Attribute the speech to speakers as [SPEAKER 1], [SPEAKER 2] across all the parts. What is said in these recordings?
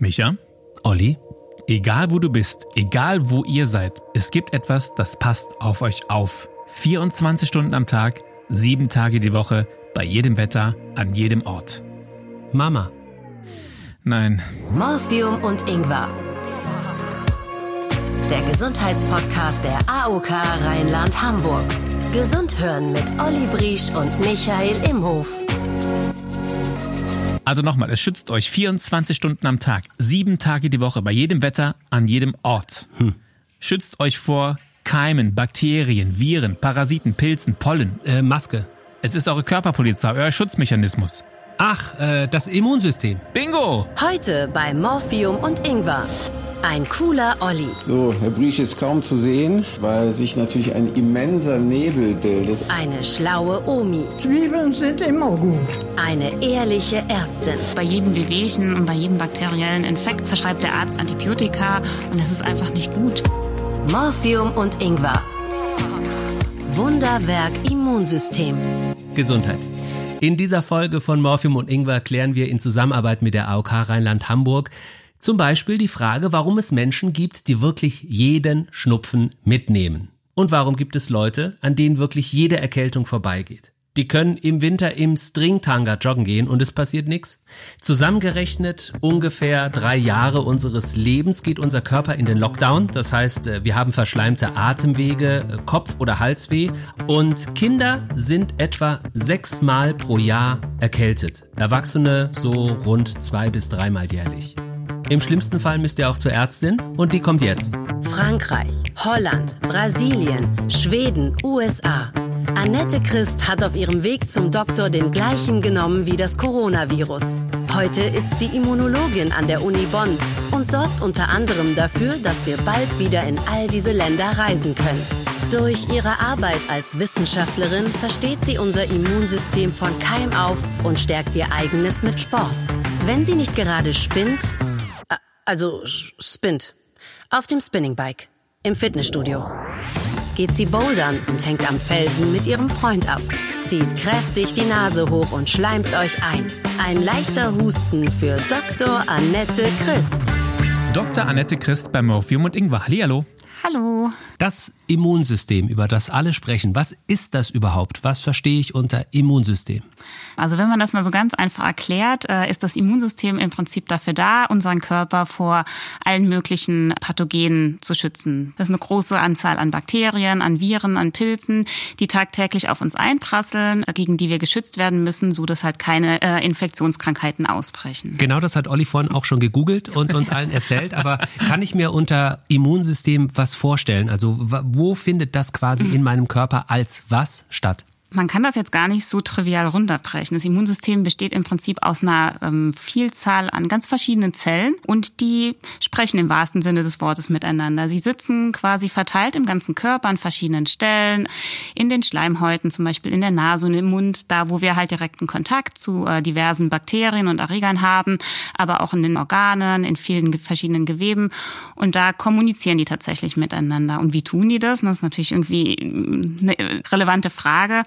[SPEAKER 1] Micha?
[SPEAKER 2] Olli?
[SPEAKER 1] Egal wo du bist, egal wo ihr seid, es gibt etwas, das passt auf euch auf. 24 Stunden am Tag, sieben Tage die Woche, bei jedem Wetter, an jedem Ort.
[SPEAKER 2] Mama.
[SPEAKER 1] Nein.
[SPEAKER 3] Morphium und Ingwer. Der Gesundheitspodcast der AOK Rheinland-Hamburg. Gesund hören mit Olli Briesch und Michael Imhof.
[SPEAKER 1] Also nochmal, es schützt euch 24 Stunden am Tag, sieben Tage die Woche, bei jedem Wetter, an jedem Ort. Hm. Schützt euch vor Keimen, Bakterien, Viren, Parasiten, Pilzen, Pollen.
[SPEAKER 2] Äh, Maske.
[SPEAKER 1] Es ist eure Körperpolizei, euer Schutzmechanismus.
[SPEAKER 2] Ach, äh, das Immunsystem.
[SPEAKER 1] Bingo!
[SPEAKER 3] Heute bei Morphium und Ingwer. Ein cooler Olli.
[SPEAKER 4] So, Herr Briesch ist kaum zu sehen, weil sich natürlich ein immenser Nebel bildet.
[SPEAKER 3] Eine schlaue Omi.
[SPEAKER 5] Zwiebeln sind immer gut.
[SPEAKER 3] Eine ehrliche Ärztin.
[SPEAKER 6] Bei jedem Wehwehchen und bei jedem bakteriellen Infekt verschreibt der Arzt Antibiotika und das ist einfach nicht gut.
[SPEAKER 3] Morphium und Ingwer. Wunderwerk Immunsystem.
[SPEAKER 2] Gesundheit. In dieser Folge von Morphium und Ingwer klären wir in Zusammenarbeit mit der AOK Rheinland-Hamburg zum Beispiel die Frage, warum es Menschen gibt, die wirklich jeden Schnupfen mitnehmen. Und warum gibt es Leute, an denen wirklich jede Erkältung vorbeigeht? Die können im Winter im Stringtanga joggen gehen und es passiert nichts. Zusammengerechnet ungefähr drei Jahre unseres Lebens geht unser Körper in den Lockdown. Das heißt, äh, wir haben verschleimte Atemwege, äh, Kopf- oder Halsweh und Kinder sind etwa sechsmal pro Jahr erkältet. Erwachsene so rund zwei bis dreimal jährlich. Im schlimmsten Fall müsst ihr auch zur Ärztin und die kommt jetzt.
[SPEAKER 3] Frankreich, Holland, Brasilien, Schweden, USA. Annette Christ hat auf ihrem Weg zum Doktor den gleichen genommen wie das Coronavirus. Heute ist sie Immunologin an der Uni Bonn und sorgt unter anderem dafür, dass wir bald wieder in all diese Länder reisen können. Durch ihre Arbeit als Wissenschaftlerin versteht sie unser Immunsystem von Keim auf und stärkt ihr eigenes mit Sport. Wenn sie nicht gerade spinnt, also spinnt, auf dem Spinningbike, im Fitnessstudio. Geht sie bouldern und hängt am Felsen mit ihrem Freund ab. Zieht kräftig die Nase hoch und schleimt euch ein. Ein leichter Husten für Dr. Annette Christ.
[SPEAKER 1] Dr. Annette Christ bei Morphium und Ingwer. Hallihallo.
[SPEAKER 6] Hallo.
[SPEAKER 2] Das Immunsystem, über das alle sprechen, was ist das überhaupt? Was verstehe ich unter Immunsystem?
[SPEAKER 6] Also wenn man das mal so ganz einfach erklärt, äh, ist das Immunsystem im Prinzip dafür da, unseren Körper vor allen möglichen Pathogenen zu schützen. Das ist eine große Anzahl an Bakterien, an Viren, an Pilzen, die tagtäglich auf uns einprasseln, äh, gegen die wir geschützt werden müssen, so dass halt keine äh, Infektionskrankheiten ausbrechen.
[SPEAKER 2] Genau das hat Olli vorhin auch schon gegoogelt und uns allen erzählt. Aber kann ich mir unter Immunsystem was vorstellen? Also wo findet das quasi in meinem Körper als was statt?
[SPEAKER 6] Man kann das jetzt gar nicht so trivial runterbrechen. Das Immunsystem besteht im Prinzip aus einer ähm, Vielzahl an ganz verschiedenen Zellen und die sprechen im wahrsten Sinne des Wortes miteinander. Sie sitzen quasi verteilt im ganzen Körper an verschiedenen Stellen, in den Schleimhäuten, zum Beispiel in der Nase und im Mund, da wo wir halt direkten Kontakt zu äh, diversen Bakterien und Erregern haben, aber auch in den Organen, in vielen verschiedenen Geweben. Und da kommunizieren die tatsächlich miteinander. Und wie tun die das? Das ist natürlich irgendwie eine relevante Frage.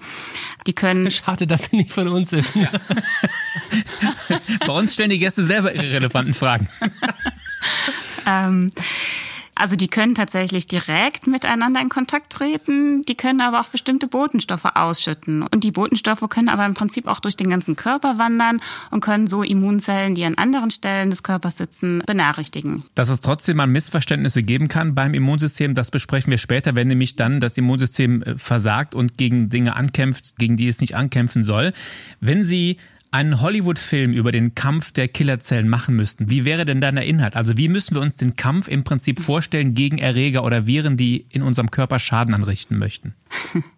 [SPEAKER 6] Die können.
[SPEAKER 2] Schade, dass sie nicht von uns ist. Ja.
[SPEAKER 1] Bei uns stellen die Gäste selber ihre relevanten Fragen.
[SPEAKER 6] ähm, also die können tatsächlich direkt miteinander in Kontakt treten, die können aber auch bestimmte Botenstoffe ausschütten. Und die Botenstoffe können aber im Prinzip auch durch den ganzen Körper wandern und können so Immunzellen, die an anderen Stellen des Körpers sitzen, benachrichtigen.
[SPEAKER 1] Dass es trotzdem mal Missverständnisse geben kann beim Immunsystem, das besprechen wir später, wenn nämlich dann das Immunsystem äh, versagt und gegen Dinge ankämpft, gegen die es nicht ankämpfen soll. Wenn Sie einen Hollywood-Film über den Kampf der Killerzellen machen müssten, wie wäre denn dann der Inhalt? Also wie müssen wir uns den Kampf im Prinzip vorstellen gegen Erreger oder Viren, die in unserem Körper Schaden anrichten möchten?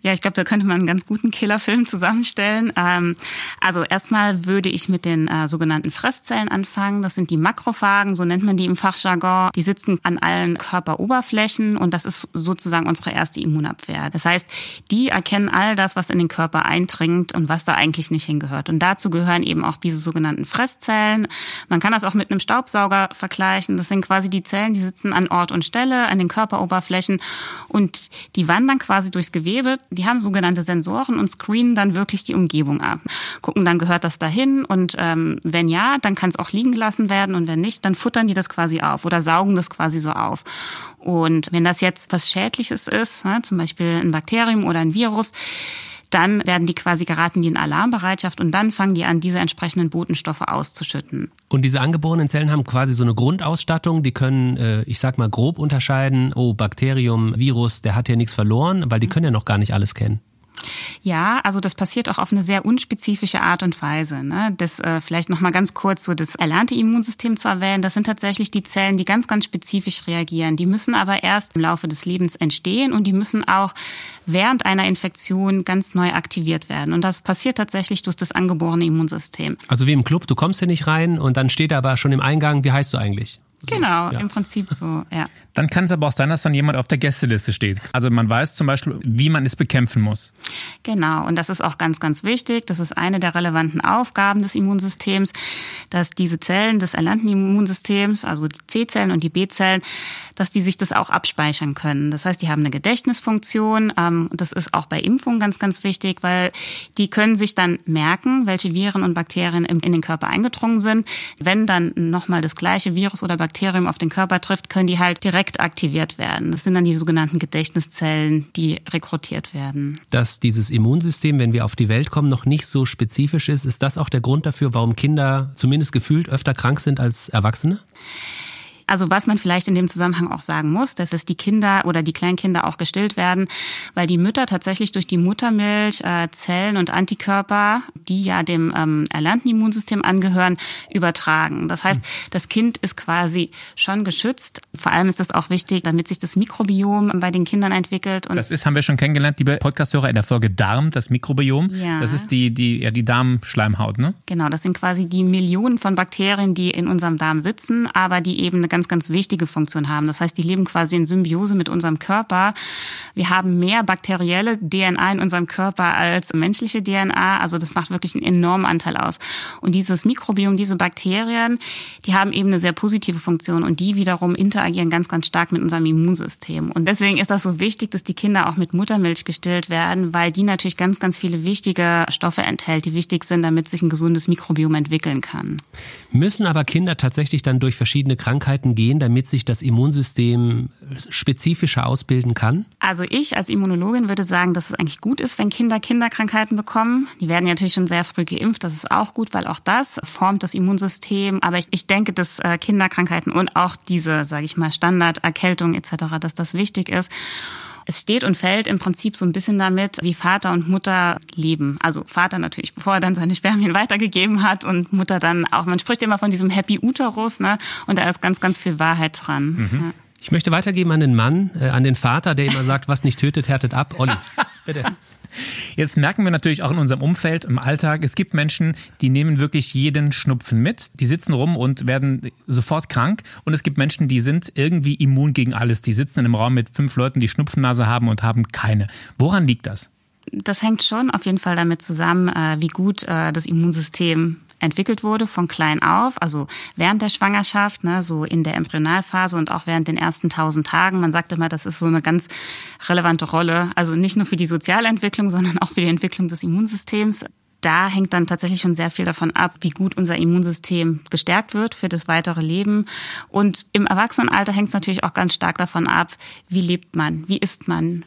[SPEAKER 6] Ja, ich glaube, da könnte man einen ganz guten Killerfilm zusammenstellen. Ähm, also erstmal würde ich mit den äh, sogenannten Fresszellen anfangen. Das sind die Makrophagen, so nennt man die im Fachjargon. Die sitzen an allen Körperoberflächen und das ist sozusagen unsere erste Immunabwehr. Das heißt, die erkennen all das, was in den Körper eindringt und was da eigentlich nicht hingehört. Und dazu gehören eben auch diese sogenannten Fresszellen. Man kann das auch mit einem Staubsauger vergleichen. Das sind quasi die Zellen, die sitzen an Ort und Stelle, an den Körperoberflächen und die wandern quasi quasi durchs Gewebe. Die haben sogenannte Sensoren und screenen dann wirklich die Umgebung ab. Gucken dann, gehört das dahin? Und ähm, wenn ja, dann kann es auch liegen gelassen werden. Und wenn nicht, dann futtern die das quasi auf oder saugen das quasi so auf. Und wenn das jetzt was Schädliches ist, ne, zum Beispiel ein Bakterium oder ein Virus, dann werden die quasi geraten die in Alarmbereitschaft und dann fangen die an, diese entsprechenden Botenstoffe auszuschütten.
[SPEAKER 2] Und diese angeborenen Zellen haben quasi so eine Grundausstattung, die können, äh, ich sag mal, grob unterscheiden, oh, Bakterium, Virus, der hat ja nichts verloren, weil die können ja noch gar nicht alles kennen.
[SPEAKER 6] Ja, also das passiert auch auf eine sehr unspezifische Art und Weise. Ne? Das äh, vielleicht noch mal ganz kurz so das erlernte Immunsystem zu erwähnen. Das sind tatsächlich die Zellen, die ganz, ganz spezifisch reagieren. Die müssen aber erst im Laufe des Lebens entstehen und die müssen auch während einer Infektion ganz neu aktiviert werden. Und das passiert tatsächlich durch das angeborene Immunsystem.
[SPEAKER 2] Also wie im Club, du kommst hier nicht rein und dann steht aber schon im Eingang, wie heißt du eigentlich?
[SPEAKER 6] Genau, ja. im Prinzip so, ja.
[SPEAKER 1] Dann kann es aber auch sein, dass dann jemand auf der Gästeliste steht. Also man weiß zum Beispiel, wie man es bekämpfen muss.
[SPEAKER 6] Genau, und das ist auch ganz, ganz wichtig. Das ist eine der relevanten Aufgaben des Immunsystems, dass diese Zellen des erlernten Immunsystems, also die C-Zellen und die B-Zellen, dass die sich das auch abspeichern können. Das heißt, die haben eine Gedächtnisfunktion. Ähm, das ist auch bei Impfungen ganz, ganz wichtig, weil die können sich dann merken, welche Viren und Bakterien in den Körper eingedrungen sind. Wenn dann nochmal das gleiche Virus oder Bakterium auf den Körper trifft, können die halt direkt aktiviert werden. Das sind dann die sogenannten Gedächtniszellen, die rekrutiert werden.
[SPEAKER 2] Dass dieses Immunsystem, wenn wir auf die Welt kommen, noch nicht so spezifisch ist, ist das auch der Grund dafür, warum Kinder zumindest gefühlt öfter krank sind als Erwachsene?
[SPEAKER 6] Also was man vielleicht in dem Zusammenhang auch sagen muss, dass es die Kinder oder die Kleinkinder auch gestillt werden, weil die Mütter tatsächlich durch die Muttermilch äh, Zellen und Antikörper, die ja dem ähm, erlernten Immunsystem angehören, übertragen. Das heißt, das Kind ist quasi schon geschützt. Vor allem ist das auch wichtig, damit sich das Mikrobiom bei den Kindern entwickelt.
[SPEAKER 1] Und das ist, haben wir schon kennengelernt, liebe Podcasthörer, in der Folge Darm, das Mikrobiom. Ja. Das ist die, die, ja, die Darmschleimhaut, ne?
[SPEAKER 6] Genau, das sind quasi die Millionen von Bakterien, die in unserem Darm sitzen, aber die eben eine ganz ganz, wichtige Funktion haben. Das heißt, die leben quasi in Symbiose mit unserem Körper. Wir haben mehr bakterielle DNA in unserem Körper als menschliche DNA. Also das macht wirklich einen enormen Anteil aus. Und dieses Mikrobiom, diese Bakterien, die haben eben eine sehr positive Funktion und die wiederum interagieren ganz, ganz stark mit unserem Immunsystem. Und deswegen ist das so wichtig, dass die Kinder auch mit Muttermilch gestillt werden, weil die natürlich ganz, ganz viele wichtige Stoffe enthält, die wichtig sind, damit sich ein gesundes Mikrobiom entwickeln kann.
[SPEAKER 2] Müssen aber Kinder tatsächlich dann durch verschiedene Krankheiten Möglichkeiten gehen, damit sich das Immunsystem spezifischer ausbilden kann?
[SPEAKER 6] Also ich als Immunologin würde sagen, dass es eigentlich gut ist, wenn Kinder Kinderkrankheiten bekommen. Die werden ja natürlich schon sehr früh geimpft. Das ist auch gut, weil auch das formt das Immunsystem. Aber ich, ich denke, dass äh, Kinderkrankheiten und auch diese, sage ich mal, Standarderkältung etc., dass das wichtig ist. Es steht und fällt im Prinzip so ein bisschen damit, wie Vater und Mutter leben. Also Vater natürlich, bevor er dann seine Spermien weitergegeben hat und Mutter dann auch. Man spricht immer von diesem Happy Uterus, ne? Und da ist ganz, ganz viel Wahrheit dran. Mhm. Ja.
[SPEAKER 2] Ich möchte weitergeben an den Mann, äh, an den Vater, der immer sagt, was nicht tötet, härtet ab. Olli, bitte.
[SPEAKER 1] Jetzt merken wir natürlich auch in unserem Umfeld, im Alltag, es gibt Menschen, die nehmen wirklich jeden Schnupfen mit. Die sitzen rum und werden sofort krank. Und es gibt Menschen, die sind irgendwie immun gegen alles. Die sitzen in einem Raum mit fünf Leuten, die Schnupfennase haben und haben keine. Woran liegt das?
[SPEAKER 6] Das hängt schon auf jeden Fall damit zusammen, äh, wie gut äh, das Immunsystem entwickelt wurde von klein auf, also während der Schwangerschaft, ne, so in der Embryonalphase und auch während den ersten tausend Tagen. Man sagt immer, das ist so eine ganz relevante Rolle, also nicht nur für die Sozialentwicklung, sondern auch für die Entwicklung des Immunsystems da hängt dann tatsächlich schon sehr viel davon ab, wie gut unser Immunsystem gestärkt wird für das weitere Leben. Und im Erwachsenenalter hängt es natürlich auch ganz stark davon ab, wie lebt man, wie isst man,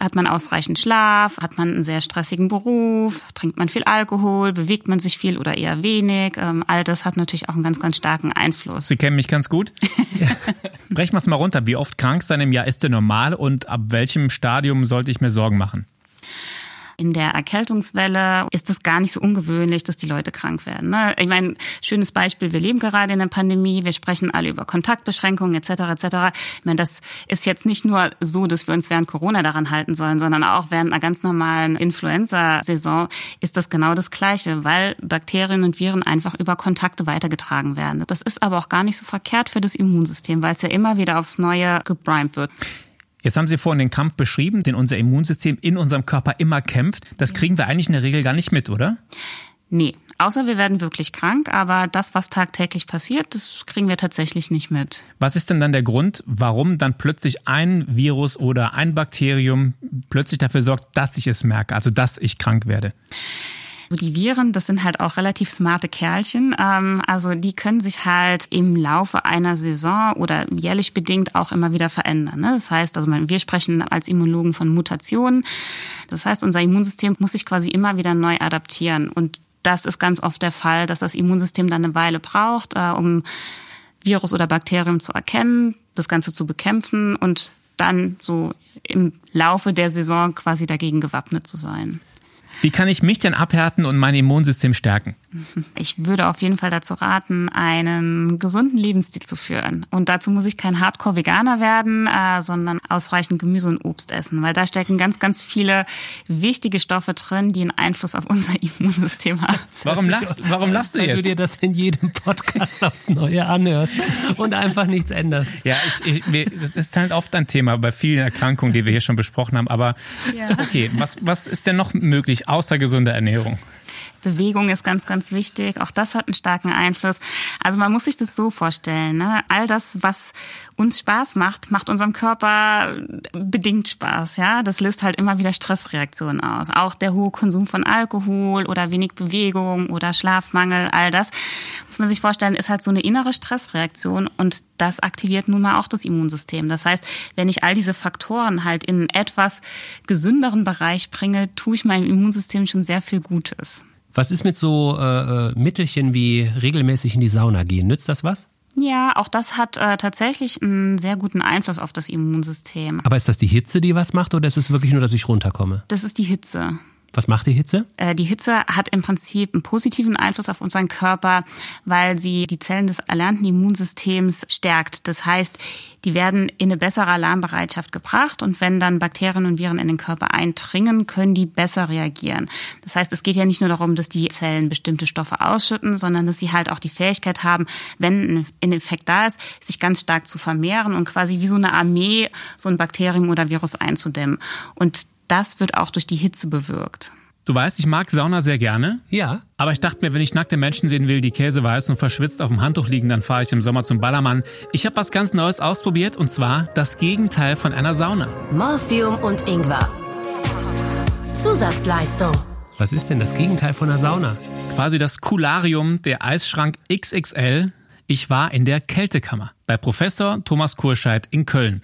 [SPEAKER 6] hat man ausreichend Schlaf? Hat man einen sehr stressigen Beruf? Trinkt man viel Alkohol? Bewegt man sich viel oder eher wenig? Ähm, all das hat natürlich auch einen ganz, ganz starken Einfluss.
[SPEAKER 1] Sie kennen mich ganz gut. ja. Brechen wir es mal runter. Wie oft krank sein im Jahr ist denn normal und ab welchem Stadium sollte ich mir Sorgen machen?
[SPEAKER 6] In der Erkältungswelle ist es gar nicht so ungewöhnlich, dass die Leute krank werden. Ne? Ich meine, schönes Beispiel, wir leben gerade in der Pandemie, wir sprechen alle über Kontaktbeschränkungen etc. etc. Ich meine, das ist jetzt nicht nur so, dass wir uns während Corona daran halten sollen, sondern auch während einer ganz normalen Influenza-Saison ist das genau das Gleiche, weil Bakterien und Viren einfach über Kontakte weitergetragen werden. Das ist aber auch gar nicht so verkehrt für das Immunsystem, weil es ja immer wieder aufs Neue geprimed wird.
[SPEAKER 1] Jetzt haben Sie vorhin den Kampf beschrieben, den unser Immunsystem in unserem Körper immer kämpft. Das kriegen wir eigentlich in der Regel gar nicht mit, oder?
[SPEAKER 6] Nee, Außer wir werden wirklich krank, aber das, was tagtäglich passiert, das kriegen wir tatsächlich nicht mit.
[SPEAKER 1] Was ist denn dann der Grund, warum dann plötzlich ein Virus oder ein Bakterium plötzlich dafür sorgt, dass ich es merke, also dass ich krank werde?
[SPEAKER 6] Die Viren, das sind halt auch relativ smarte Kerlchen. Ähm, also die können sich halt im Laufe einer Saison oder jährlich bedingt auch immer wieder verändern. Ne? Das heißt, also wir sprechen als Immunologen von Mutationen. Das heißt, unser Immunsystem muss sich quasi immer wieder neu adaptieren. Und das ist ganz oft der Fall, dass das Immunsystem dann eine Weile braucht, äh, um Virus oder Bakterium zu erkennen, das Ganze zu bekämpfen und dann so im Laufe der Saison quasi dagegen gewappnet zu sein.
[SPEAKER 1] Wie kann ich mich denn abhärten und mein Immunsystem stärken?
[SPEAKER 6] Ich würde auf jeden Fall dazu raten, einen gesunden Lebensstil zu führen. Und dazu muss ich kein Hardcore-Veganer werden, äh, sondern ausreichend Gemüse und Obst essen, weil da stecken ganz, ganz viele wichtige Stoffe drin, die einen Einfluss auf unser Immunsystem haben.
[SPEAKER 1] Warum lachst, warum lachst du jetzt?
[SPEAKER 2] Weil du dir das in jedem Podcast aufs Neue anhörst und einfach nichts änderst.
[SPEAKER 1] Ja, ich, ich, das ist halt oft ein Thema bei vielen Erkrankungen, die wir hier schon besprochen haben. Aber ja. okay, was, was ist denn noch möglich außer gesunder Ernährung?
[SPEAKER 6] Bewegung ist ganz, ganz wichtig. Auch das hat einen starken Einfluss. Also man muss sich das so vorstellen. Ne? All das, was uns Spaß macht, macht unserem Körper bedingt Spaß. Ja, das löst halt immer wieder Stressreaktionen aus. Auch der hohe Konsum von Alkohol oder wenig Bewegung oder Schlafmangel, all das muss man sich vorstellen, ist halt so eine innere Stressreaktion und das aktiviert nun mal auch das Immunsystem. Das heißt, wenn ich all diese Faktoren halt in einen etwas gesünderen Bereich bringe, tue ich meinem Immunsystem schon sehr viel Gutes.
[SPEAKER 2] Was ist mit so äh, äh, Mittelchen wie regelmäßig in die Sauna gehen? Nützt das was?
[SPEAKER 6] Ja, auch das hat äh, tatsächlich einen sehr guten Einfluss auf das Immunsystem.
[SPEAKER 2] Aber ist das die Hitze, die was macht, oder ist es wirklich nur, dass ich runterkomme?
[SPEAKER 6] Das ist die Hitze.
[SPEAKER 2] Was macht die Hitze?
[SPEAKER 6] Äh, die Hitze hat im Prinzip einen positiven Einfluss auf unseren Körper, weil sie die Zellen des erlernten Immunsystems stärkt. Das heißt, die werden in eine bessere Alarmbereitschaft gebracht und wenn dann Bakterien und Viren in den Körper eindringen, können die besser reagieren. Das heißt, es geht ja nicht nur darum, dass die Zellen bestimmte Stoffe ausschütten, sondern dass sie halt auch die Fähigkeit haben, wenn ein Infekt da ist, sich ganz stark zu vermehren und quasi wie so eine Armee so ein Bakterium oder Virus einzudämmen. Und das wird auch durch die Hitze bewirkt.
[SPEAKER 1] Du weißt, ich mag Sauna sehr gerne.
[SPEAKER 2] Ja.
[SPEAKER 1] Aber ich dachte mir, wenn ich nackte Menschen sehen will, die Käse weiß und verschwitzt auf dem Handtuch liegen, dann fahre ich im Sommer zum Ballermann. Ich habe was ganz Neues ausprobiert und zwar das Gegenteil von einer Sauna.
[SPEAKER 3] Morphium und Ingwer. Zusatzleistung.
[SPEAKER 2] Was ist denn das Gegenteil von einer Sauna?
[SPEAKER 1] Quasi das Kularium der Eisschrank XXL. Ich war in der Kältekammer bei Professor Thomas Kurscheid in Köln.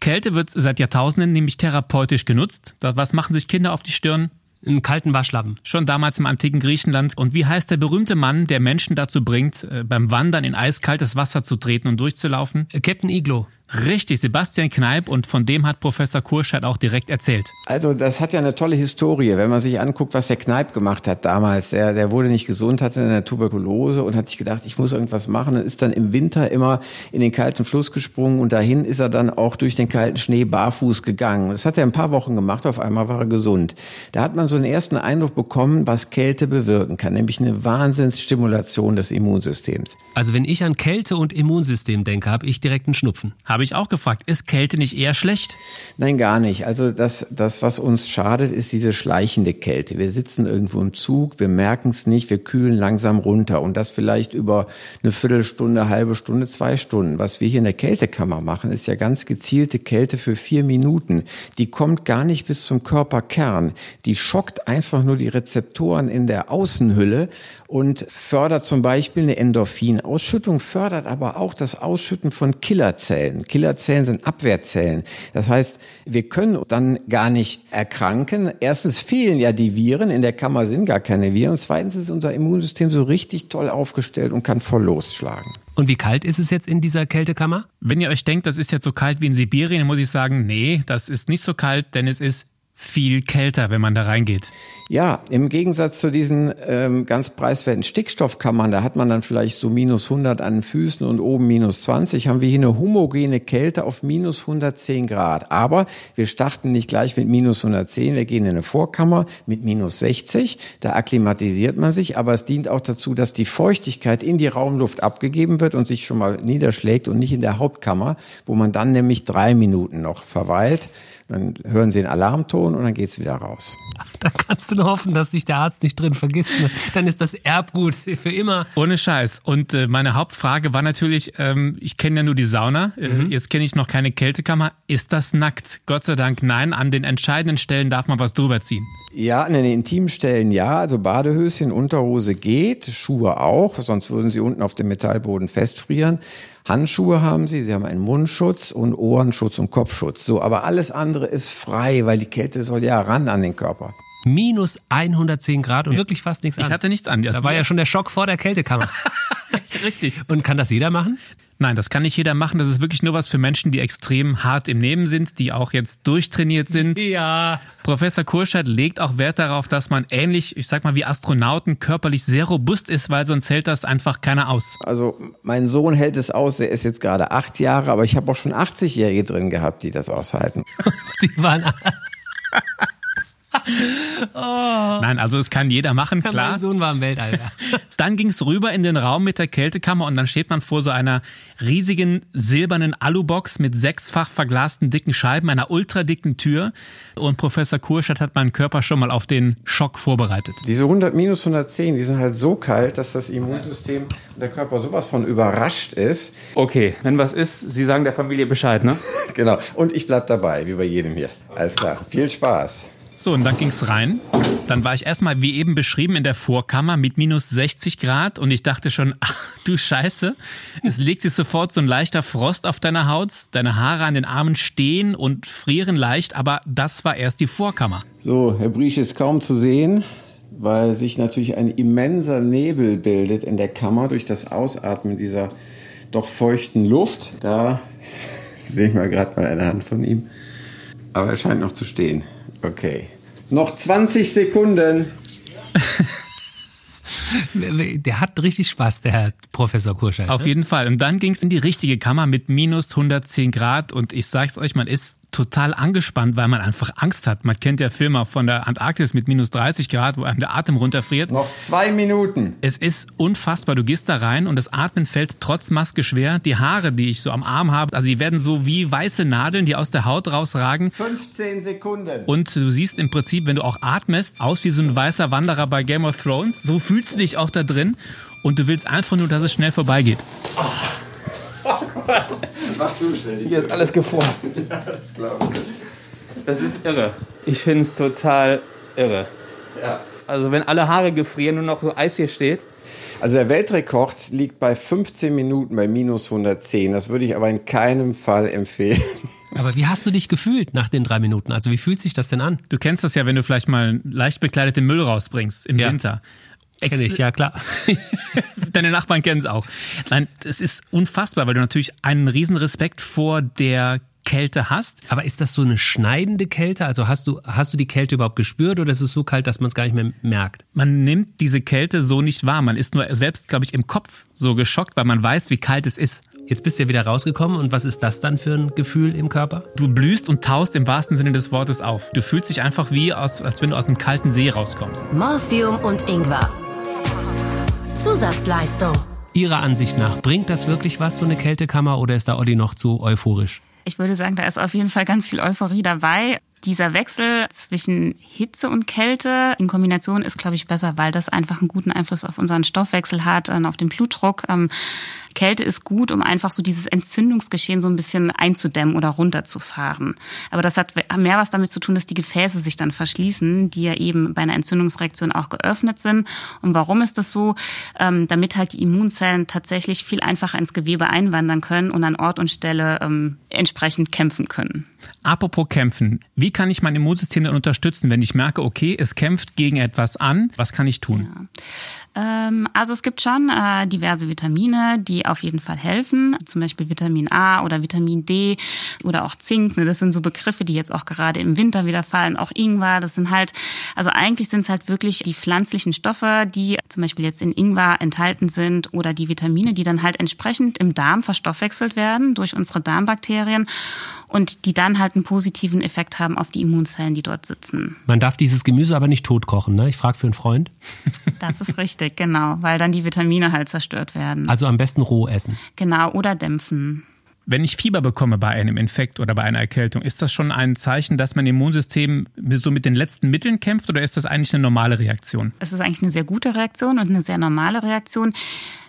[SPEAKER 1] Kälte wird seit Jahrtausenden nämlich therapeutisch genutzt. Was machen sich Kinder auf die Stirn?
[SPEAKER 2] Einen kalten Waschlappen.
[SPEAKER 1] Schon damals im antiken Griechenland. Und wie heißt der berühmte Mann, der Menschen dazu bringt, äh, beim Wandern in eiskaltes Wasser zu treten und durchzulaufen?
[SPEAKER 2] Captain Iglo.
[SPEAKER 1] Richtig, Sebastian Kneip und von dem hat Professor Kurscheid auch direkt erzählt.
[SPEAKER 4] Also das hat ja eine tolle Historie, wenn man sich anguckt, was der Kneip gemacht hat damals. Der, der wurde nicht gesund, hatte eine Tuberkulose und hat sich gedacht, ich muss irgendwas machen und ist dann im Winter immer in den kalten Fluss gesprungen und dahin ist er dann auch durch den kalten Schnee barfuß gegangen. Das hat er ein paar Wochen gemacht, auf einmal war er gesund. Da hat man so einen ersten Eindruck bekommen, was Kälte bewirken kann, nämlich eine Wahnsinnsstimulation des Immunsystems.
[SPEAKER 2] Also wenn ich an Kälte und Immunsystem denke, habe ich direkt einen Schnupfen.
[SPEAKER 1] Habe ich auch gefragt. Ist Kälte nicht eher schlecht?
[SPEAKER 4] Nein, gar nicht. Also das, das, was uns schadet, ist diese schleichende Kälte. Wir sitzen irgendwo im Zug, wir merken es nicht, wir kühlen langsam runter und das vielleicht über eine Viertelstunde, halbe Stunde, zwei Stunden. Was wir hier in der Kältekammer machen, ist ja ganz gezielte Kälte für vier Minuten. Die kommt gar nicht bis zum Körperkern. Die schockt einfach nur die Rezeptoren in der Außenhülle und fördert zum Beispiel eine Endorphinausschüttung, fördert aber auch das Ausschütten von Killerzellen. Killerzellen sind Abwehrzellen. Das heißt, wir können dann gar nicht erkranken. Erstens fehlen ja die Viren, in der Kammer sind gar keine Viren. Und zweitens ist unser Immunsystem so richtig toll aufgestellt und kann voll losschlagen.
[SPEAKER 2] Und wie kalt ist es jetzt in dieser Kältekammer?
[SPEAKER 1] Wenn ihr euch denkt, das ist jetzt so kalt wie in Sibirien, dann muss ich sagen, nee, das ist nicht so kalt, denn es ist viel kälter, wenn man da reingeht.
[SPEAKER 4] Ja, im Gegensatz zu diesen ähm, ganz preiswerten Stickstoffkammern, da hat man dann vielleicht so minus 100 an den Füßen und oben minus 20, haben wir hier eine homogene Kälte auf minus 110 Grad. Aber wir starten nicht gleich mit minus 110, wir gehen in eine Vorkammer mit minus 60, da akklimatisiert man sich, aber es dient auch dazu, dass die Feuchtigkeit in die Raumluft abgegeben wird und sich schon mal niederschlägt und nicht in der Hauptkammer, wo man dann nämlich drei Minuten noch verweilt. Dann hören Sie einen Alarmton und dann geht's wieder raus.
[SPEAKER 2] Da kannst du nur hoffen, dass dich der Arzt nicht drin vergisst. Ne? Dann ist das Erbgut für immer.
[SPEAKER 1] Ohne Scheiß. Und äh, meine Hauptfrage war natürlich, ähm, ich kenne ja nur die Sauna, äh,
[SPEAKER 2] Mhm.
[SPEAKER 1] jetzt kenne ich noch keine Kältekammer. Ist das nackt? Gott sei Dank nein. An den entscheidenden Stellen darf man was drüber ziehen.
[SPEAKER 4] Ja, an den intimen Stellen ja, also Badehöschen, Unterhose geht, Schuhe auch, sonst würden sie unten auf dem Metallboden festfrieren. Handschuhe haben sie, sie haben einen Mundschutz und Ohrenschutz und Kopfschutz. So, aber alles andere ist frei, weil die Kälte soll ja ran an den Körper.
[SPEAKER 2] Minus 110 Grad und wirklich fast nichts
[SPEAKER 1] Ich
[SPEAKER 2] an.
[SPEAKER 1] hatte nichts an. Das
[SPEAKER 2] da war ja schon der Schock vor der Kältekammer.
[SPEAKER 1] richtig.
[SPEAKER 2] Und kann das jeder machen?
[SPEAKER 1] Nein, das kann nicht jeder machen. Das ist wirklich nur was für Menschen, die extrem hart im Nehmen sind, die auch jetzt durchtrainiert sind.
[SPEAKER 2] Ja.
[SPEAKER 1] Professor Kurschert legt auch Wert darauf, dass man ähnlich, ich sag mal, wie Astronauten körperlich sehr robust ist, weil sonst hält das einfach keiner aus.
[SPEAKER 4] Also mein Sohn hält es aus, der ist jetzt gerade acht Jahre, aber ich habe auch schon 80-Jährige drin gehabt, die das aushalten.
[SPEAKER 2] Die waren
[SPEAKER 1] Nein, also es kann jeder machen, klar.
[SPEAKER 2] Mein Sohn war im Weltalter.
[SPEAKER 1] Dann ging's rüber in den Raum mit der Kältekammer und dann steht man vor so einer riesigen silbernen Alubox mit sechsfach verglasten dicken Scheiben, einer ultradicken Tür. Und Professor Kurschert hat meinen Körper schon mal auf den Schock vorbereitet.
[SPEAKER 4] Diese 100, minus 110, die sind halt so kalt, dass das Immunsystem und der Körper sowas von überrascht ist.
[SPEAKER 7] Okay, wenn was ist, Sie sagen der Familie Bescheid, ne?
[SPEAKER 4] Genau. Und ich bleib dabei, wie bei jedem hier. Alles klar. Viel Spaß.
[SPEAKER 1] So, und dann ging's rein. Dann war ich erstmal, wie eben beschrieben, in der Vorkammer mit minus 60 Grad und ich dachte schon, ach du Scheiße, es legt sich sofort so ein leichter Frost auf deiner Haut, deine Haare an den Armen stehen und frieren leicht, aber das war erst die Vorkammer.
[SPEAKER 4] So, Herr Briesch ist kaum zu sehen, weil sich natürlich ein immenser Nebel bildet in der Kammer durch das Ausatmen dieser doch feuchten Luft. Da sehe ich mal gerade mal eine Hand von ihm. Aber er scheint noch zu stehen. Okay. Noch 20 Sekunden.
[SPEAKER 2] Der hat richtig Spaß, der Herr Professor Kurscheit.
[SPEAKER 1] Auf jeden Fall. Und dann ging's in die richtige Kammer mit minus 110 Grad und ich sag's euch, man ist total angespannt, weil man einfach Angst hat. Man kennt ja Filme von der Antarktis mit minus 30 Grad, wo einem der Atem runterfriert.
[SPEAKER 4] Noch zwei Minuten.
[SPEAKER 1] Es ist unfassbar. Du gehst da rein und das Atmen fällt trotz Maske schwer. Die Haare, die ich so am Arm habe, also die werden so wie weiße Nadeln, die aus der Haut rausragen.
[SPEAKER 4] 15 Sekunden.
[SPEAKER 1] Und du siehst im Prinzip, wenn du auch atmest, aus wie so ein weißer Wanderer bei Game of Thrones. So fühlst du dich auch da drin. Und du willst einfach nur, dass es schnell vorbeigeht.
[SPEAKER 4] Mach zu schnell.
[SPEAKER 7] Hier ist alles gefroren.
[SPEAKER 4] Das glaube ich.
[SPEAKER 7] Das ist irre. Ich finde es total irre.
[SPEAKER 4] Ja.
[SPEAKER 7] Also wenn alle Haare gefrieren, nur noch so Eis hier steht.
[SPEAKER 4] Also der Weltrekord liegt bei 15 Minuten bei minus 110. Das würde ich aber in keinem Fall empfehlen.
[SPEAKER 2] Aber wie hast du dich gefühlt nach den drei Minuten? Also wie fühlt sich das denn an?
[SPEAKER 1] Du kennst das ja, wenn du vielleicht mal leicht bekleideten Müll rausbringst im
[SPEAKER 2] Ja.
[SPEAKER 1] Winter.
[SPEAKER 2] Kenn ich, ja klar.
[SPEAKER 1] Deine Nachbarn kennen es auch. Nein, es ist unfassbar, weil du natürlich einen riesen Respekt vor der Kälte hast.
[SPEAKER 2] Aber ist das so eine schneidende Kälte? Also hast du, hast du die Kälte überhaupt gespürt oder ist es so kalt, dass man es gar nicht mehr merkt?
[SPEAKER 1] Man nimmt diese Kälte so nicht wahr. Man ist nur selbst, glaube ich, im Kopf so geschockt, weil man weiß, wie kalt es ist.
[SPEAKER 2] Jetzt bist du ja wieder rausgekommen und was ist das dann für ein Gefühl im Körper?
[SPEAKER 1] Du blühst und taust im wahrsten Sinne des Wortes auf. Du fühlst dich einfach wie, aus, als wenn du aus einem kalten See rauskommst.
[SPEAKER 3] Morphium und Ingwer. Zusatzleistung.
[SPEAKER 2] Ihrer Ansicht nach, bringt das wirklich was, so eine Kältekammer, oder ist da Olli noch zu euphorisch?
[SPEAKER 6] Ich würde sagen, da ist auf jeden Fall ganz viel Euphorie dabei. Dieser Wechsel zwischen Hitze und Kälte in Kombination ist, glaube ich, besser, weil das einfach einen guten Einfluss auf unseren Stoffwechsel hat, und auf den Blutdruck. Kälte ist gut, um einfach so dieses Entzündungsgeschehen so ein bisschen einzudämmen oder runterzufahren. Aber das hat mehr was damit zu tun, dass die Gefäße sich dann verschließen, die ja eben bei einer Entzündungsreaktion auch geöffnet sind. Und warum ist das so? Ähm, damit halt die Immunzellen tatsächlich viel einfacher ins Gewebe einwandern können und an Ort und Stelle ähm, entsprechend kämpfen können.
[SPEAKER 1] Apropos kämpfen. Wie kann ich mein Immunsystem denn unterstützen, wenn ich merke, okay, es kämpft gegen etwas an? Was kann ich tun?
[SPEAKER 6] Ähm, also es gibt schon äh, diverse Vitamine, die auf jeden Fall helfen. Zum Beispiel Vitamin A oder Vitamin D oder auch Zink. Ne? Das sind so Begriffe, die jetzt auch gerade im Winter wieder fallen. Auch Ingwer. Das sind halt, also eigentlich sind es halt wirklich die pflanzlichen Stoffe, die zum Beispiel jetzt in Ingwer enthalten sind oder die Vitamine, die dann halt entsprechend im Darm verstoffwechselt werden durch unsere Darmbakterien und die dann halt einen positiven Effekt haben auf die Immunzellen, die dort sitzen.
[SPEAKER 2] Man darf dieses Gemüse aber nicht tot kochen, ne? Ich frage für einen Freund.
[SPEAKER 6] Das ist richtig, genau, weil dann die Vitamine halt zerstört werden.
[SPEAKER 2] Also am besten roh essen.
[SPEAKER 6] Genau, oder dämpfen.
[SPEAKER 1] Wenn ich Fieber bekomme bei einem Infekt oder bei einer Erkältung, ist das schon ein Zeichen, dass mein Immunsystem so mit den letzten Mitteln kämpft oder ist das eigentlich eine normale Reaktion?
[SPEAKER 6] Es ist eigentlich eine sehr gute Reaktion und eine sehr normale Reaktion.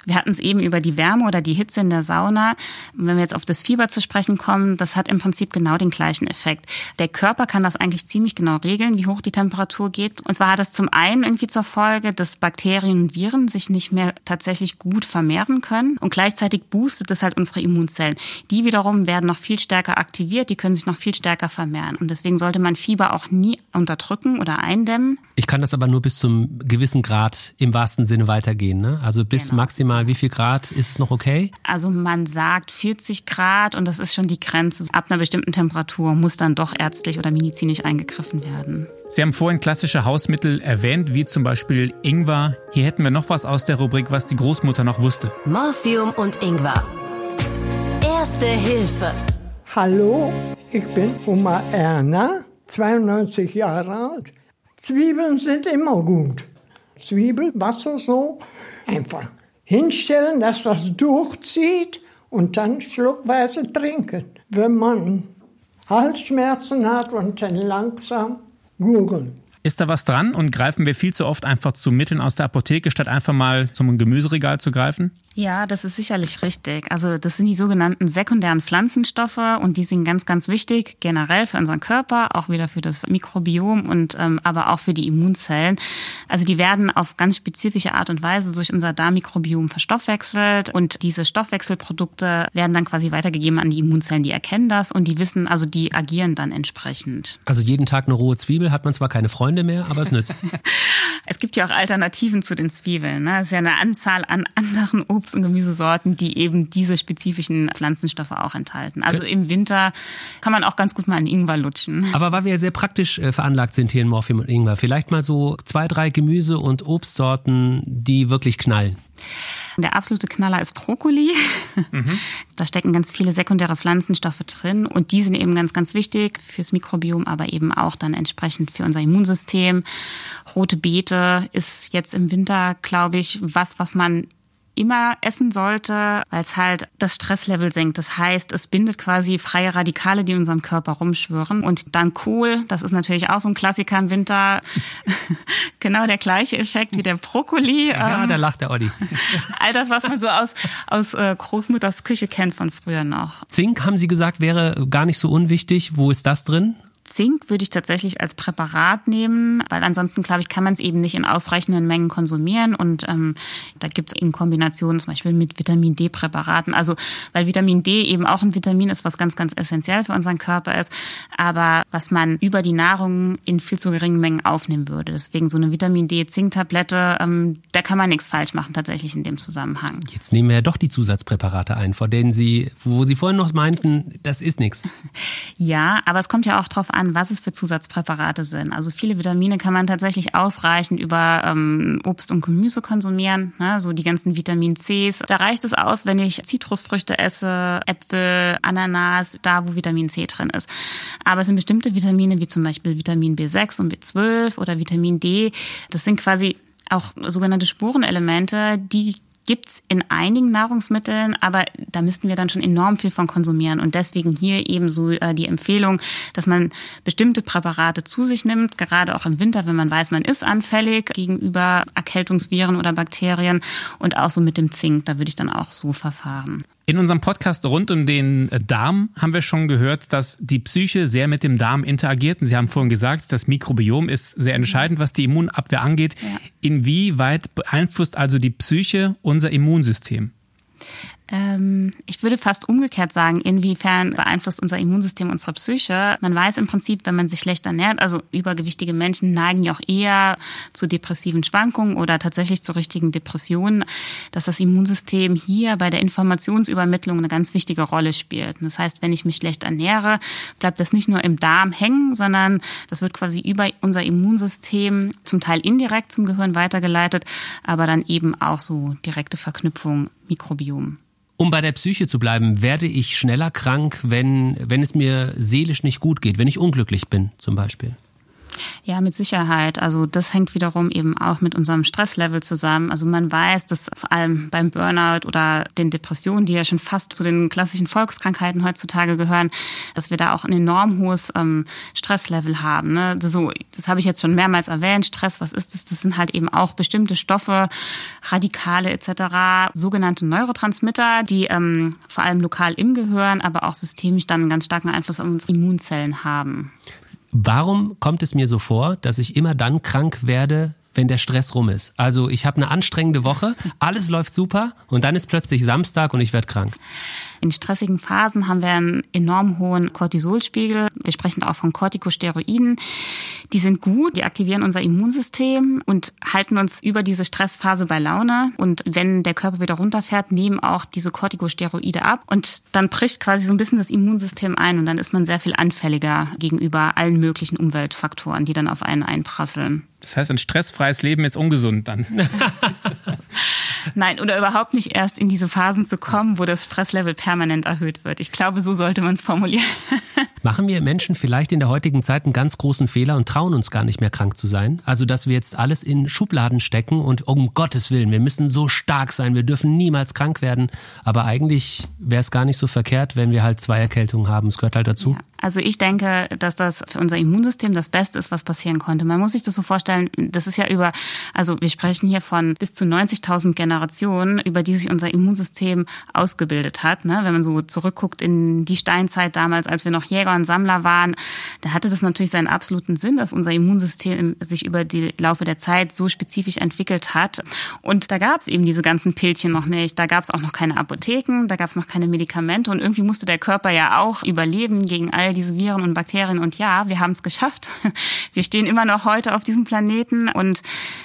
[SPEAKER 6] Wir hatten es eben über die Wärme oder die Hitze in der Sauna. Und wenn wir jetzt auf das Fieber zu sprechen kommen, das hat im Prinzip genau den gleichen Effekt. Der Körper kann das eigentlich ziemlich genau regeln, wie hoch die Temperatur geht. Und zwar hat das zum einen irgendwie zur Folge, dass Bakterien und Viren sich nicht mehr tatsächlich gut vermehren können. Und gleichzeitig boostet es halt unsere Immunzellen. Die wiederum werden noch viel stärker aktiviert, die können sich noch viel stärker vermehren. Und deswegen sollte man Fieber auch nie unterdrücken oder eindämmen.
[SPEAKER 2] Ich kann das aber nur bis zum gewissen Grad im wahrsten Sinne weitergehen. Ne? Also bis genau. maximal mal, wie viel Grad ist es noch okay?
[SPEAKER 6] Also man sagt 40 Grad und das ist schon die Grenze. Ab einer bestimmten Temperatur muss dann doch ärztlich oder medizinisch eingegriffen werden.
[SPEAKER 1] Sie haben vorhin klassische Hausmittel erwähnt, wie zum Beispiel Ingwer. Hier hätten wir noch was aus der Rubrik, was die Großmutter noch wusste.
[SPEAKER 3] Morphium und Ingwer. Erste Hilfe.
[SPEAKER 5] Hallo, ich bin Oma Erna, 92 Jahre alt. Zwiebeln sind immer gut. Zwiebel, Wasser so, einfach hinstellen, dass das durchzieht und dann schluckweise trinken. Wenn man Halsschmerzen hat und dann langsam gurgeln.
[SPEAKER 1] Ist da was dran und greifen wir viel zu oft einfach zu Mitteln aus der Apotheke, statt einfach mal zum Gemüseregal zu greifen?
[SPEAKER 6] Ja, das ist sicherlich richtig. Also das sind die sogenannten sekundären Pflanzenstoffe und die sind ganz, ganz wichtig generell für unseren Körper, auch wieder für das Mikrobiom und ähm, aber auch für die Immunzellen. Also die werden auf ganz spezifische Art und Weise durch unser Darmmikrobiom verstoffwechselt und diese Stoffwechselprodukte werden dann quasi weitergegeben an die Immunzellen. Die erkennen das und die wissen, also die agieren dann entsprechend.
[SPEAKER 2] Also jeden Tag eine rohe Zwiebel hat man zwar keine Freunde mehr, aber es nützt.
[SPEAKER 6] es gibt ja auch Alternativen zu den Zwiebeln. Ne? Es ist ja eine Anzahl an anderen Obst Obst- und Gemüsesorten, die eben diese spezifischen Pflanzenstoffe auch enthalten. Also im Winter kann man auch ganz gut mal einen Ingwer lutschen.
[SPEAKER 2] Aber weil wir sehr praktisch äh, veranlagt sind hier in Morphium und Ingwer, vielleicht mal so zwei, drei Gemüse- und Obstsorten, die wirklich knallen.
[SPEAKER 6] Der absolute Knaller ist Brokkoli. Mhm. Da stecken ganz viele sekundäre Pflanzenstoffe drin und die sind eben ganz, ganz wichtig fürs Mikrobiom, aber eben auch dann entsprechend für unser Immunsystem. Rote Beete ist jetzt im Winter, glaube ich, was, was man immer essen sollte, weil es halt das Stresslevel senkt. Das heißt, es bindet quasi freie Radikale, die in unserem Körper rumschwören. Und dann Kohl, das ist natürlich auch so ein Klassiker im Winter. genau der gleiche Effekt wie der Brokkoli.
[SPEAKER 2] Ja, ähm, da lacht der Olli.
[SPEAKER 6] All das, was man so aus, aus äh, Großmutters Küche kennt von früher noch.
[SPEAKER 2] Zink, haben Sie gesagt, wäre gar nicht so unwichtig. Wo ist das drin?
[SPEAKER 6] Zink würde ich tatsächlich als Präparat nehmen, weil ansonsten, glaube ich, kann man es eben nicht in ausreichenden Mengen konsumieren. Und ähm, da gibt es in Kombination zum Beispiel mit Vitamin D-Präparaten. Also weil Vitamin D eben auch ein Vitamin ist, was ganz, ganz essentiell für unseren Körper ist, aber was man über die Nahrung in viel zu geringen Mengen aufnehmen würde. Deswegen so eine Vitamin D-Zink-Tablette, ähm, da kann man nichts falsch machen tatsächlich in dem Zusammenhang.
[SPEAKER 2] Jetzt nehmen wir ja doch die Zusatzpräparate ein, vor denen Sie, wo Sie vorhin noch meinten, das ist nichts.
[SPEAKER 6] Ja, aber es kommt ja auch darauf an, was es für Zusatzpräparate sind. Also viele Vitamine kann man tatsächlich ausreichend über ähm, Obst und Gemüse konsumieren, ne? so die ganzen Vitamin Cs. Da reicht es aus, wenn ich Zitrusfrüchte esse, Äpfel, Ananas, da wo Vitamin C drin ist. Aber es sind bestimmte Vitamine, wie zum Beispiel Vitamin B6 und B12 oder Vitamin D. Das sind quasi auch sogenannte Spurenelemente, die gibt's in einigen Nahrungsmitteln, aber da müssten wir dann schon enorm viel von konsumieren. Und deswegen hier eben so äh, die Empfehlung, dass man bestimmte Präparate zu sich nimmt, gerade auch im Winter, wenn man weiß, man ist anfällig gegenüber Erkältungsviren oder Bakterien und auch so mit dem Zink, da würde ich dann auch so verfahren.
[SPEAKER 1] In unserem Podcast rund um den Darm haben wir schon gehört, dass die Psyche sehr mit dem Darm interagiert. Und Sie haben vorhin gesagt, das Mikrobiom ist sehr entscheidend, was die Immunabwehr angeht. Ja. Inwieweit beeinflusst also die Psyche unser Immunsystem?
[SPEAKER 6] Ähm, ich würde fast umgekehrt sagen, inwiefern beeinflusst unser Immunsystem unsere Psyche. Man weiß im Prinzip, wenn man sich schlecht ernährt, also übergewichtige Menschen neigen ja auch eher zu depressiven Schwankungen oder tatsächlich zu richtigen Depressionen, dass das Immunsystem hier bei der Informationsübermittlung eine ganz wichtige Rolle spielt. Das heißt, wenn ich mich schlecht ernähre, bleibt das nicht nur im Darm hängen, sondern das wird quasi über unser Immunsystem zum Teil indirekt zum Gehirn weitergeleitet, aber dann eben auch so direkte Verknüpfung Mikrobiom.
[SPEAKER 2] Um bei der Psyche zu bleiben, werde ich schneller krank, wenn, wenn es mir seelisch nicht gut geht, wenn ich unglücklich bin zum Beispiel?
[SPEAKER 6] Ja, mit Sicherheit. Also das hängt wiederum eben auch mit unserem Stresslevel zusammen. Also man weiß, dass vor allem beim Burnout oder den Depressionen, die ja schon fast zu den klassischen Volkskrankheiten heutzutage gehören, dass wir da auch ein enorm hohes ähm, Stresslevel haben. Ne? So, das habe ich jetzt schon mehrmals erwähnt. Stress, was ist das? Das sind halt eben auch bestimmte Stoffe, Radikale etc., sogenannte Neurotransmitter, die ähm, vor allem lokal im Gehirn, aber auch systemisch dann einen ganz starken Einfluss auf unsere Immunzellen haben.
[SPEAKER 2] Warum kommt es mir so vor, dass ich immer dann krank werde, wenn der Stress rum ist? Also ich habe eine anstrengende Woche, alles läuft super und dann ist plötzlich Samstag und ich werde krank.
[SPEAKER 6] In stressigen Phasen haben wir einen enorm hohen Cortisolspiegel. Wir sprechen auch von Corticosteroiden. Die sind gut, die aktivieren unser Immunsystem und halten uns über diese Stressphase bei Laune. Und wenn der Körper wieder runterfährt, nehmen auch diese Corticosteroide ab. Und dann bricht quasi so ein bisschen das Immunsystem ein und dann ist man sehr viel anfälliger gegenüber allen möglichen Umweltfaktoren, die dann auf einen einprasseln.
[SPEAKER 1] Das heißt, ein stressfreies Leben ist ungesund dann.
[SPEAKER 6] Nein, oder überhaupt nicht erst in diese Phasen zu kommen, wo das Stresslevel permanent erhöht wird. Ich glaube, so sollte man es formulieren.
[SPEAKER 2] Machen wir Menschen vielleicht in der heutigen Zeit einen ganz großen Fehler und trauen uns gar nicht mehr krank zu sein? Also, dass wir jetzt alles in Schubladen stecken und um Gottes Willen, wir müssen so stark sein, wir dürfen niemals krank werden. Aber eigentlich wäre es gar nicht so verkehrt, wenn wir halt zwei Erkältungen haben. Es gehört halt dazu. Ja,
[SPEAKER 6] also ich denke, dass das für unser Immunsystem das Beste ist, was passieren konnte. Man muss sich das so vorstellen, das ist ja über, also wir sprechen hier von bis zu 90.000 Generationen, über die sich unser Immunsystem ausgebildet hat. Ne? Wenn man so zurückguckt in die Steinzeit damals, als wir noch Jäger und Sammler waren, da hatte das natürlich seinen absoluten Sinn, dass unser Immunsystem sich über die Laufe der Zeit so spezifisch entwickelt hat. Und da gab es eben diese ganzen Pilzchen noch nicht. Da gab es auch noch keine Apotheken, da gab es noch keine Medikamente und irgendwie musste der Körper ja auch überleben gegen all diese Viren und Bakterien. Und ja, wir haben es geschafft. Wir stehen immer noch heute auf diesem Planeten und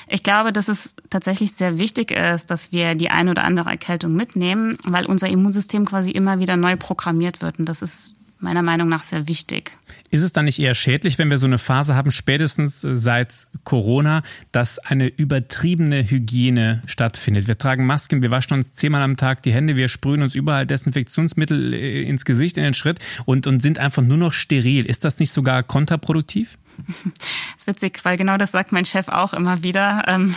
[SPEAKER 6] ich glaube, dass es tatsächlich sehr wichtig ist, dass wir die eine oder andere Erkältung mitnehmen, weil unser Immunsystem quasi immer wieder neu programmiert wird. Und das ist meiner Meinung nach sehr wichtig.
[SPEAKER 1] Ist es dann nicht eher schädlich, wenn wir so eine Phase haben, spätestens äh, seit Corona, dass eine übertriebene Hygiene stattfindet? Wir tragen Masken, wir waschen uns zehnmal am Tag die Hände, wir sprühen uns überall Desinfektionsmittel äh, ins Gesicht, in den Schritt und, und sind einfach nur noch steril. Ist das nicht sogar kontraproduktiv?
[SPEAKER 6] Das ist witzig, weil genau das sagt mein Chef auch immer wieder. Ähm,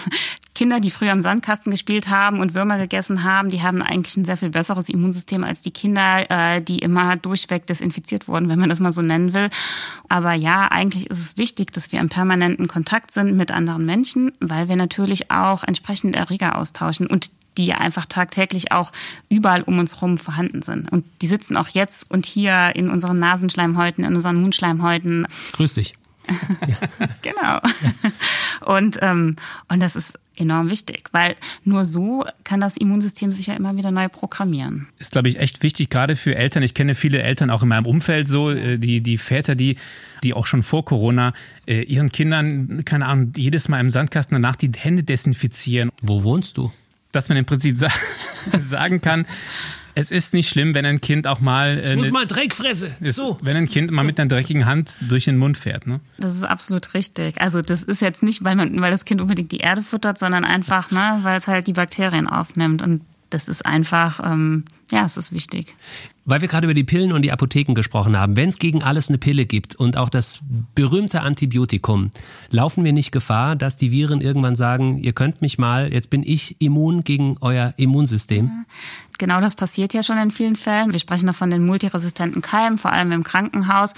[SPEAKER 6] Kinder, die früher im Sandkasten gespielt haben und Würmer gegessen haben, die haben eigentlich ein sehr viel besseres Immunsystem als die Kinder, äh, die immer durchweg desinfiziert wurden, wenn man das mal so nennen will. Aber ja, eigentlich ist es wichtig, dass wir im permanenten Kontakt sind mit anderen Menschen, weil wir natürlich auch entsprechend Erreger austauschen und die einfach tagtäglich auch überall um uns herum vorhanden sind. Und die sitzen auch jetzt und hier in unseren Nasenschleimhäuten, in unseren Mundschleimhäuten.
[SPEAKER 2] Grüß dich.
[SPEAKER 6] genau. Und, ähm, und das ist enorm wichtig, weil nur so kann das Immunsystem sich ja immer wieder neu programmieren.
[SPEAKER 1] Ist, glaube ich, echt wichtig, gerade für Eltern. Ich kenne viele Eltern auch in meinem Umfeld so, äh, die, die Väter, die, die auch schon vor Corona äh, ihren Kindern, keine Ahnung, jedes Mal im Sandkasten danach die Hände desinfizieren.
[SPEAKER 2] Wo wohnst du?
[SPEAKER 1] Dass man im Prinzip sa sagen kann, es ist nicht schlimm, wenn ein Kind auch mal.
[SPEAKER 2] Äh, ich muss mal Dreck fresse.
[SPEAKER 1] So. Wenn ein Kind mal mit einer dreckigen Hand durch den Mund fährt. Ne?
[SPEAKER 6] Das ist absolut richtig. Also das ist jetzt nicht, weil man, weil das Kind unbedingt die Erde futtert, sondern einfach, ne, weil es halt die Bakterien aufnimmt. Und das ist einfach, ähm, ja, es ist wichtig.
[SPEAKER 2] Weil wir gerade über die Pillen und die Apotheken gesprochen haben, wenn es gegen alles eine Pille gibt und auch das berühmte Antibiotikum, laufen wir nicht Gefahr, dass die Viren irgendwann sagen, ihr könnt mich mal, jetzt bin ich immun gegen euer Immunsystem?
[SPEAKER 6] Genau das passiert ja schon in vielen Fällen. Wir sprechen noch von den multiresistenten Keimen, vor allem im Krankenhaus,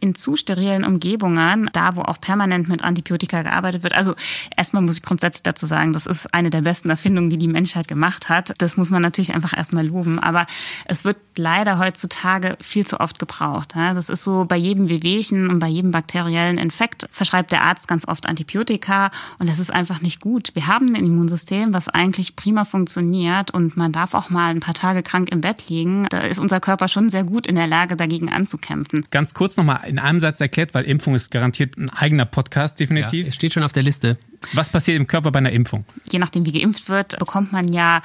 [SPEAKER 6] in zu sterilen Umgebungen, da wo auch permanent mit Antibiotika gearbeitet wird. Also erstmal muss ich grundsätzlich dazu sagen, das ist eine der besten Erfindungen, die die Menschheit gemacht hat. Das muss man natürlich einfach erstmal loben. Aber es wird leider heutzutage viel zu oft gebraucht. Das ist so bei jedem Wehwehchen und bei jedem bakteriellen Infekt verschreibt der Arzt ganz oft Antibiotika und das ist einfach nicht gut. Wir haben ein Immunsystem, was eigentlich prima funktioniert und man darf auch mal ein paar Tage krank im Bett liegen. Da ist unser Körper schon sehr gut in der Lage, dagegen anzukämpfen.
[SPEAKER 1] Ganz kurz nochmal in einem Satz erklärt, weil Impfung ist garantiert ein eigener Podcast, definitiv.
[SPEAKER 2] Ja, steht schon auf der Liste.
[SPEAKER 1] Was passiert im Körper bei einer Impfung?
[SPEAKER 6] Je nachdem, wie geimpft wird, bekommt man ja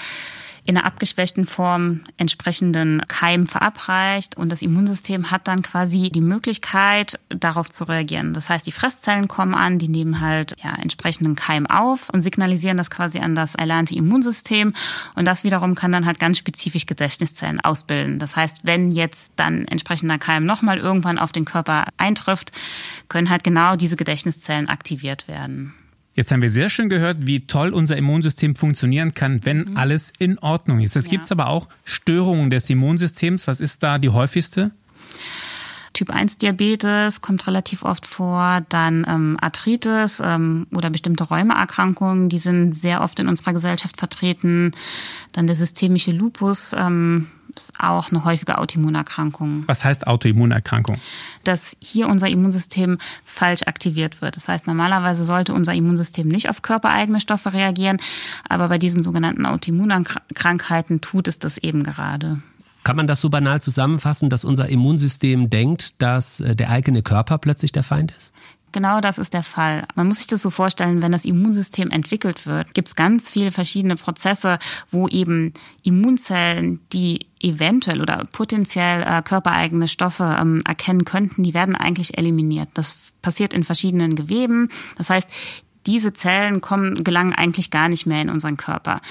[SPEAKER 6] in einer abgeschwächten Form entsprechenden Keim verabreicht und das Immunsystem hat dann quasi die Möglichkeit, darauf zu reagieren. Das heißt, die Fresszellen kommen an, die nehmen halt ja, entsprechenden Keim auf und signalisieren das quasi an das erlernte Immunsystem und das wiederum kann dann halt ganz spezifisch Gedächtniszellen ausbilden. Das heißt, wenn jetzt dann entsprechender Keim nochmal irgendwann auf den Körper eintrifft, können halt genau diese Gedächtniszellen aktiviert werden.
[SPEAKER 1] Jetzt haben wir sehr schön gehört, wie toll unser Immunsystem funktionieren kann, wenn mhm. alles in Ordnung ist. Es ja. gibt aber auch Störungen des Immunsystems. Was ist da die häufigste?
[SPEAKER 6] Typ 1 Diabetes kommt relativ oft vor, dann ähm, Arthritis ähm, oder bestimmte Rheumaerkrankungen, die sind sehr oft in unserer Gesellschaft vertreten. Dann der systemische Lupus, ähm, ist auch eine häufige Autoimmunerkrankung.
[SPEAKER 1] Was heißt Autoimmunerkrankung?
[SPEAKER 6] Dass hier unser Immunsystem falsch aktiviert wird. Das heißt, normalerweise sollte unser Immunsystem nicht auf körpereigene Stoffe reagieren, aber bei diesen sogenannten Autoimmunkrankheiten tut es das eben gerade.
[SPEAKER 2] Kann man das so banal zusammenfassen, dass unser Immunsystem denkt, dass äh, der eigene Körper plötzlich der Feind ist?
[SPEAKER 6] Genau das ist der Fall. Man muss sich das so vorstellen, wenn das Immunsystem entwickelt wird, gibt es ganz viele verschiedene Prozesse, wo eben Immunzellen, die eventuell oder potenziell äh, körpereigene Stoffe ähm, erkennen könnten, die werden eigentlich eliminiert. Das passiert in verschiedenen Geweben. Das heißt, diese Zellen kommen, gelangen eigentlich gar nicht mehr in unseren Körper.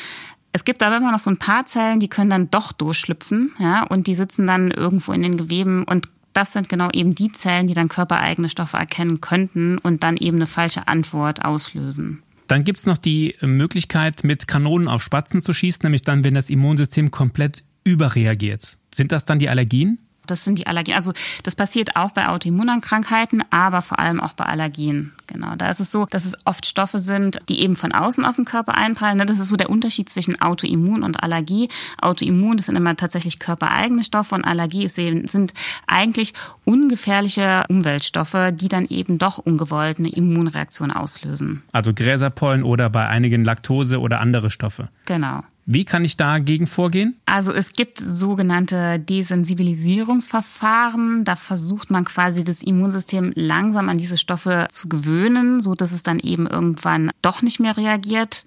[SPEAKER 6] Es gibt aber immer noch so ein paar Zellen, die können dann doch durchschlüpfen, ja, und die sitzen dann irgendwo in den Geweben und das sind genau eben die Zellen, die dann körpereigene Stoffe erkennen könnten und dann eben eine falsche Antwort auslösen.
[SPEAKER 1] Dann gibt es noch die Möglichkeit, mit Kanonen auf Spatzen zu schießen, nämlich dann, wenn das Immunsystem komplett überreagiert. Sind das dann die Allergien?
[SPEAKER 6] Das sind die Allergien. Also das passiert auch bei Autoimmunkrankheiten, aber vor allem auch bei Allergien. Genau. Da ist es so, dass es oft Stoffe sind, die eben von außen auf den Körper einprallen. Das ist so der Unterschied zwischen Autoimmun und Allergie. Autoimmun, das sind immer tatsächlich körpereigene Stoffe und Allergie sind eigentlich ungefährliche Umweltstoffe, die dann eben doch ungewollt eine Immunreaktion auslösen.
[SPEAKER 1] Also Gräserpollen oder bei einigen Laktose oder andere Stoffe.
[SPEAKER 6] Genau.
[SPEAKER 1] Wie kann ich dagegen vorgehen?
[SPEAKER 6] Also es gibt sogenannte Desensibilisierungsverfahren. Da versucht man quasi das Immunsystem langsam an diese Stoffe zu gewöhnen, so dass es dann eben irgendwann doch nicht mehr reagiert.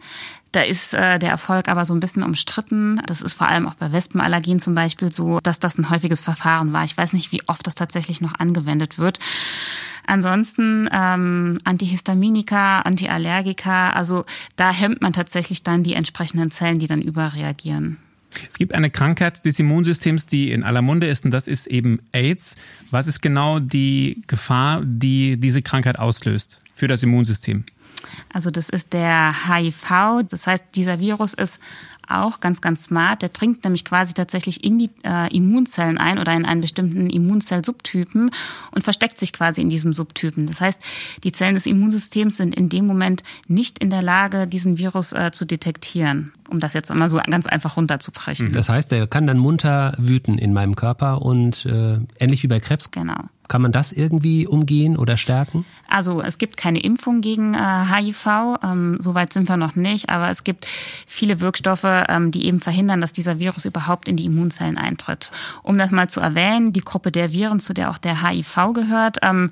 [SPEAKER 6] Da ist äh, der Erfolg aber so ein bisschen umstritten. Das ist vor allem auch bei Wespenallergien zum Beispiel so, dass das ein häufiges Verfahren war. Ich weiß nicht, wie oft das tatsächlich noch angewendet wird. Ansonsten ähm, Antihistaminika, Antiallergika, also da hemmt man tatsächlich dann die entsprechenden Zellen, die dann überreagieren.
[SPEAKER 1] Es gibt eine Krankheit des Immunsystems, die in aller Munde ist, und das ist eben AIDS. Was ist genau die Gefahr, die diese Krankheit auslöst für das Immunsystem?
[SPEAKER 6] Also das ist der HIV. Das heißt, dieser Virus ist auch ganz, ganz smart. Der dringt nämlich quasi tatsächlich in die äh, Immunzellen ein oder in einen bestimmten Immunzellsubtypen und versteckt sich quasi in diesem Subtypen. Das heißt, die Zellen des Immunsystems sind in dem Moment nicht in der Lage, diesen Virus äh, zu detektieren um das jetzt einmal so ganz einfach runterzubrechen.
[SPEAKER 2] Das heißt, er kann dann munter wüten in meinem Körper und äh, ähnlich wie bei Krebs.
[SPEAKER 6] Genau.
[SPEAKER 2] Kann man das irgendwie umgehen oder stärken?
[SPEAKER 6] Also es gibt keine Impfung gegen äh, HIV, ähm, soweit sind wir noch nicht, aber es gibt viele Wirkstoffe, ähm, die eben verhindern, dass dieser Virus überhaupt in die Immunzellen eintritt. Um das mal zu erwähnen, die Gruppe der Viren, zu der auch der HIV gehört, ähm,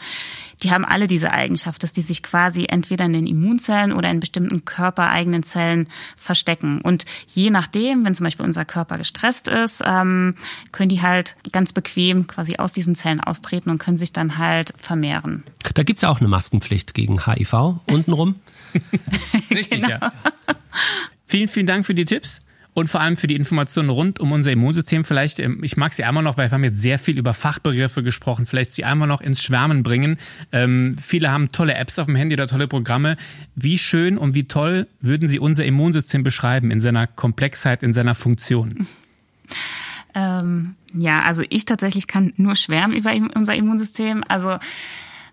[SPEAKER 6] die haben alle diese Eigenschaft, dass die sich quasi entweder in den Immunzellen oder in bestimmten körpereigenen Zellen verstecken. Und je nachdem, wenn zum Beispiel unser Körper gestresst ist, ähm, können die halt ganz bequem quasi aus diesen Zellen austreten und können sich dann halt vermehren.
[SPEAKER 2] Da gibt's ja auch eine Maskenpflicht gegen HIV untenrum.
[SPEAKER 1] Richtig, genau. ja. Vielen, vielen Dank für die Tipps und vor allem für die Informationen rund um unser Immunsystem. Vielleicht, ähm, ich mag Sie einmal noch, weil wir haben jetzt sehr viel über Fachbegriffe gesprochen, vielleicht Sie einmal noch ins Schwärmen bringen. Ähm, viele haben tolle Apps auf dem Handy oder tolle Programme. Wie schön und wie toll würden Sie unser Immunsystem beschreiben in seiner Komplexheit, in seiner Funktion?
[SPEAKER 6] Ähm, ja, also ich tatsächlich kann nur schwärmen über unser Immunsystem. Also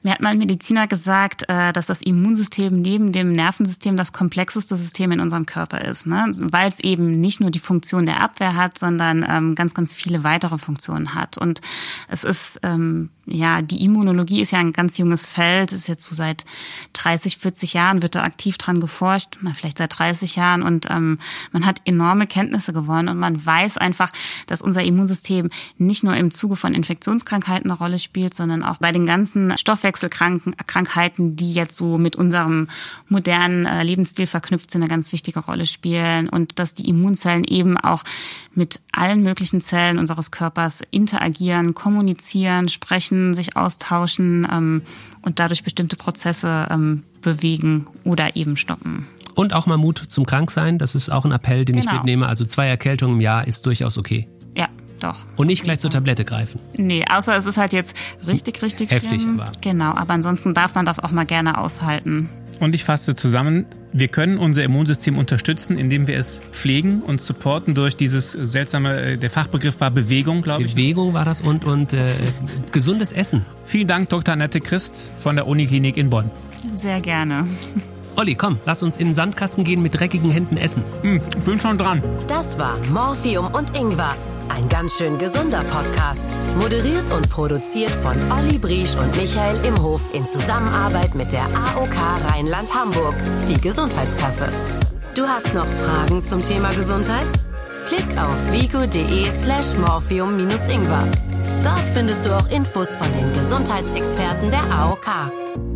[SPEAKER 6] mir hat mal ein Mediziner gesagt, äh, dass das Immunsystem neben dem Nervensystem das komplexeste System in unserem Körper ist, ne? weil es eben nicht nur die Funktion der Abwehr hat, sondern ähm, ganz, ganz viele weitere Funktionen hat. Und es ist, ähm, ja, die Immunologie ist ja ein ganz junges Feld, ist jetzt so seit 30, 40 Jahren wird da aktiv dran geforscht, vielleicht seit 30 Jahren und ähm, man hat enorme Kenntnisse gewonnen und man weiß einfach, dass unser Immunsystem nicht nur im Zuge von Infektionskrankheiten eine Rolle spielt, sondern auch bei den ganzen Stoffwechsel Stoffwechselkrankheiten, die jetzt so mit unserem modernen äh, Lebensstil verknüpft sind, eine ganz wichtige Rolle spielen und dass die Immunzellen eben auch mit allen möglichen Zellen unseres Körpers interagieren, kommunizieren, sprechen, sich austauschen ähm, und dadurch bestimmte Prozesse ähm, bewegen oder eben stoppen.
[SPEAKER 2] Und auch mal Mut zum Kranksein, das ist auch ein Appell, den genau. ich mitnehme. Also zwei Erkältungen im Jahr ist durchaus okay.
[SPEAKER 6] Ja, doch.
[SPEAKER 2] Und nicht gleich zur Tablette greifen.
[SPEAKER 6] Nee, außer es ist halt jetzt richtig, richtig
[SPEAKER 2] Heftig,
[SPEAKER 6] schlimm.
[SPEAKER 2] aber.
[SPEAKER 6] Genau, aber ansonsten darf man das auch mal gerne aushalten.
[SPEAKER 1] Und ich fasse zusammen, wir können unser Immunsystem unterstützen, indem wir es pflegen und supporten durch dieses seltsame, äh, der Fachbegriff war Bewegung, glaube ich.
[SPEAKER 2] Bewegung war das und, und äh, gesundes Essen.
[SPEAKER 1] Vielen Dank, Dr. Annette Christ von der Uniklinik in Bonn.
[SPEAKER 6] Sehr gerne.
[SPEAKER 2] Olli, komm, lass uns in den Sandkasten gehen mit dreckigen Händen essen.
[SPEAKER 1] Hm, bin schon dran.
[SPEAKER 3] Das war Morphium und Ingwer. Ein ganz schön gesunder Podcast. Moderiert und produziert von Olli Briesch und Michael Imhof in Zusammenarbeit mit der AOK Rheinland-Hamburg, die Gesundheitskasse. Du hast noch Fragen zum Thema Gesundheit? Klick auf vigo.de slash morphium-ingwer. Dort findest du auch Infos von den Gesundheitsexperten der AOK.